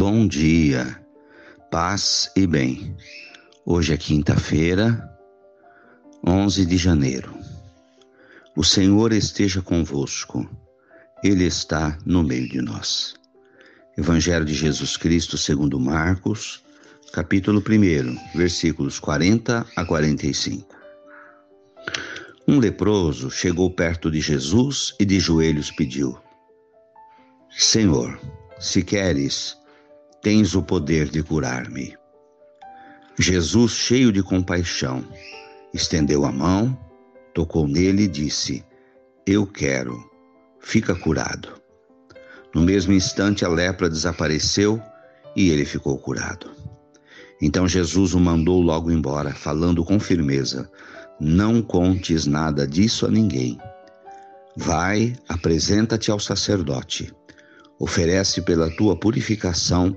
Bom dia, paz e bem. Hoje é quinta-feira, 11 de janeiro. O Senhor esteja convosco, Ele está no meio de nós. Evangelho de Jesus Cristo segundo Marcos, capítulo 1, versículos 40 a 45. Um leproso chegou perto de Jesus e de joelhos pediu: Senhor, se queres, tens o poder de curar-me. Jesus, cheio de compaixão, estendeu a mão, tocou nele e disse: Eu quero, fica curado. No mesmo instante, a lepra desapareceu e ele ficou curado. Então Jesus o mandou logo embora, falando com firmeza: Não contes nada disso a ninguém. Vai, apresenta-te ao sacerdote. Oferece pela tua purificação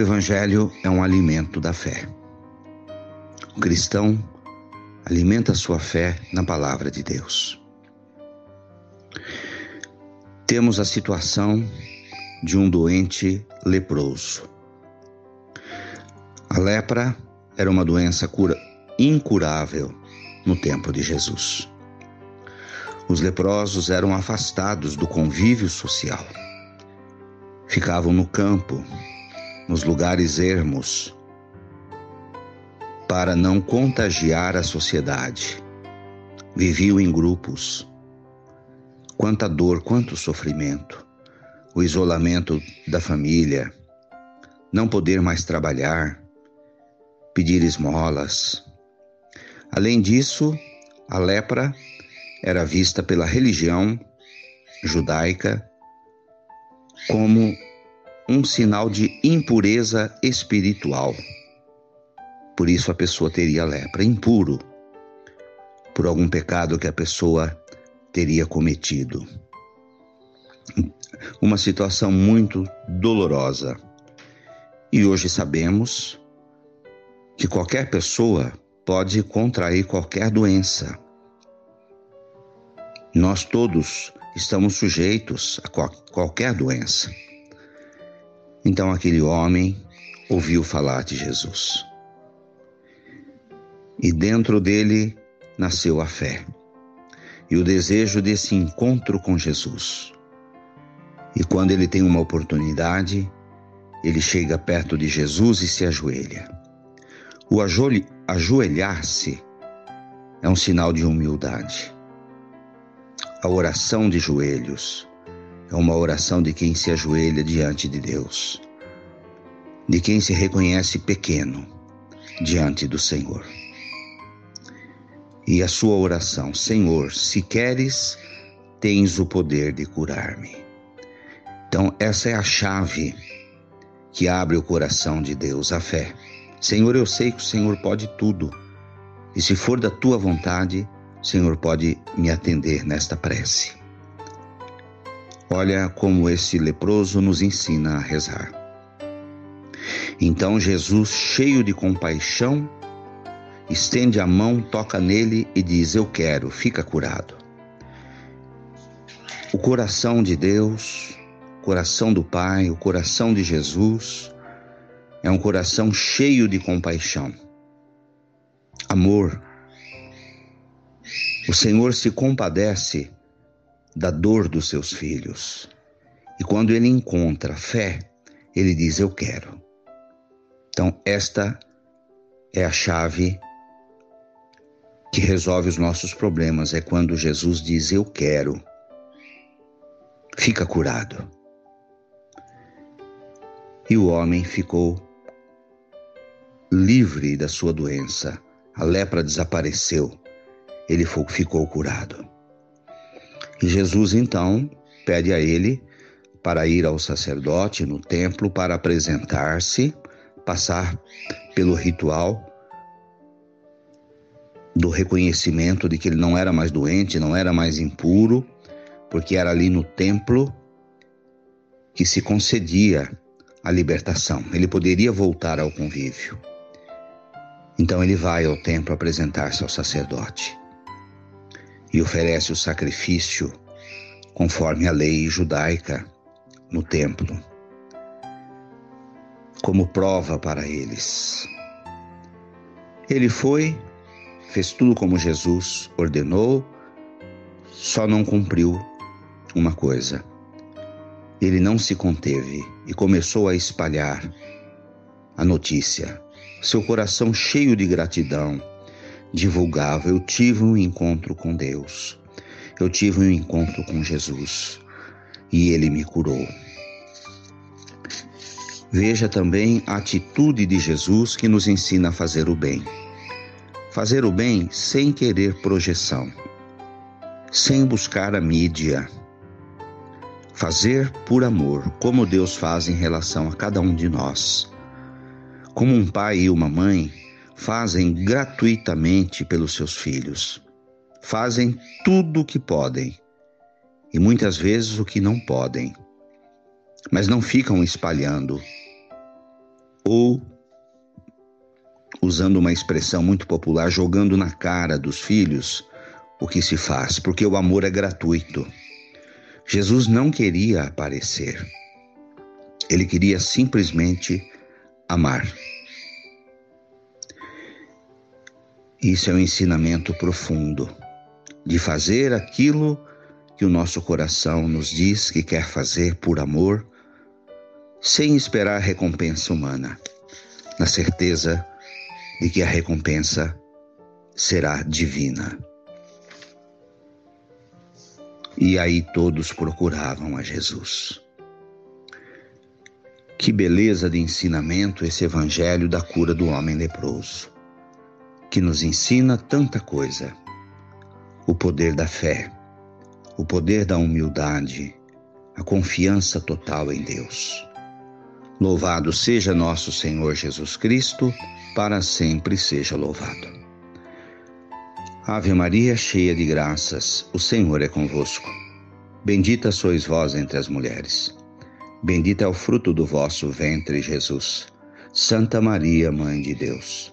O Evangelho é um alimento da fé. O cristão alimenta sua fé na palavra de Deus. Temos a situação de um doente leproso. A lepra era uma doença cura, incurável no tempo de Jesus. Os leprosos eram afastados do convívio social. Ficavam no campo, nos lugares ermos, para não contagiar a sociedade. Viviam em grupos. Quanta dor, quanto sofrimento. O isolamento da família, não poder mais trabalhar, pedir esmolas. Além disso, a lepra era vista pela religião judaica como um sinal de impureza espiritual. Por isso a pessoa teria lepra, impuro, por algum pecado que a pessoa teria cometido. Uma situação muito dolorosa. E hoje sabemos que qualquer pessoa pode contrair qualquer doença. Nós todos estamos sujeitos a qualquer doença. Então aquele homem ouviu falar de Jesus. E dentro dele nasceu a fé e o desejo desse encontro com Jesus. E quando ele tem uma oportunidade, ele chega perto de Jesus e se ajoelha. O ajoelhar-se é um sinal de humildade. A oração de joelhos é uma oração de quem se ajoelha diante de Deus, de quem se reconhece pequeno diante do Senhor. E a sua oração, Senhor, se queres, tens o poder de curar-me. Então, essa é a chave que abre o coração de Deus, a fé. Senhor, eu sei que o Senhor pode tudo. E se for da tua vontade, o Senhor pode me atender nesta prece. Olha como esse leproso nos ensina a rezar. Então Jesus, cheio de compaixão, estende a mão, toca nele e diz: Eu quero, fica curado. O coração de Deus, o coração do Pai, o coração de Jesus, é um coração cheio de compaixão, amor. O Senhor se compadece da dor dos seus filhos. E quando ele encontra fé, ele diz: Eu quero. Então, esta é a chave que resolve os nossos problemas. É quando Jesus diz: Eu quero. Fica curado. E o homem ficou livre da sua doença. A lepra desapareceu. Ele ficou curado. E Jesus então pede a ele para ir ao sacerdote no templo para apresentar-se passar pelo ritual do reconhecimento de que ele não era mais doente, não era mais impuro, porque era ali no templo que se concedia a libertação. Ele poderia voltar ao convívio. Então ele vai ao templo apresentar-se ao sacerdote e oferece o sacrifício conforme a lei judaica no templo, como prova para eles. Ele foi, fez tudo como Jesus ordenou, só não cumpriu uma coisa. Ele não se conteve e começou a espalhar a notícia. Seu coração cheio de gratidão divulgava: Eu tive um encontro com Deus, eu tive um encontro com Jesus e ele me curou. Veja também a atitude de Jesus que nos ensina a fazer o bem. Fazer o bem sem querer projeção, sem buscar a mídia. Fazer por amor, como Deus faz em relação a cada um de nós. Como um pai e uma mãe fazem gratuitamente pelos seus filhos. Fazem tudo o que podem e muitas vezes o que não podem, mas não ficam espalhando ou usando uma expressão muito popular, jogando na cara dos filhos o que se faz, porque o amor é gratuito. Jesus não queria aparecer, ele queria simplesmente amar. Isso é um ensinamento profundo de fazer aquilo que o nosso coração nos diz que quer fazer por amor, sem esperar recompensa humana, na certeza de que a recompensa será divina. E aí todos procuravam a Jesus. Que beleza de ensinamento esse evangelho da cura do homem leproso que nos ensina tanta coisa. O poder da fé, o poder da humildade, a confiança total em Deus. Louvado seja nosso Senhor Jesus Cristo, para sempre seja louvado. Ave Maria, cheia de graças, o Senhor é convosco. Bendita sois vós entre as mulheres. Bendito é o fruto do vosso ventre, Jesus. Santa Maria, Mãe de Deus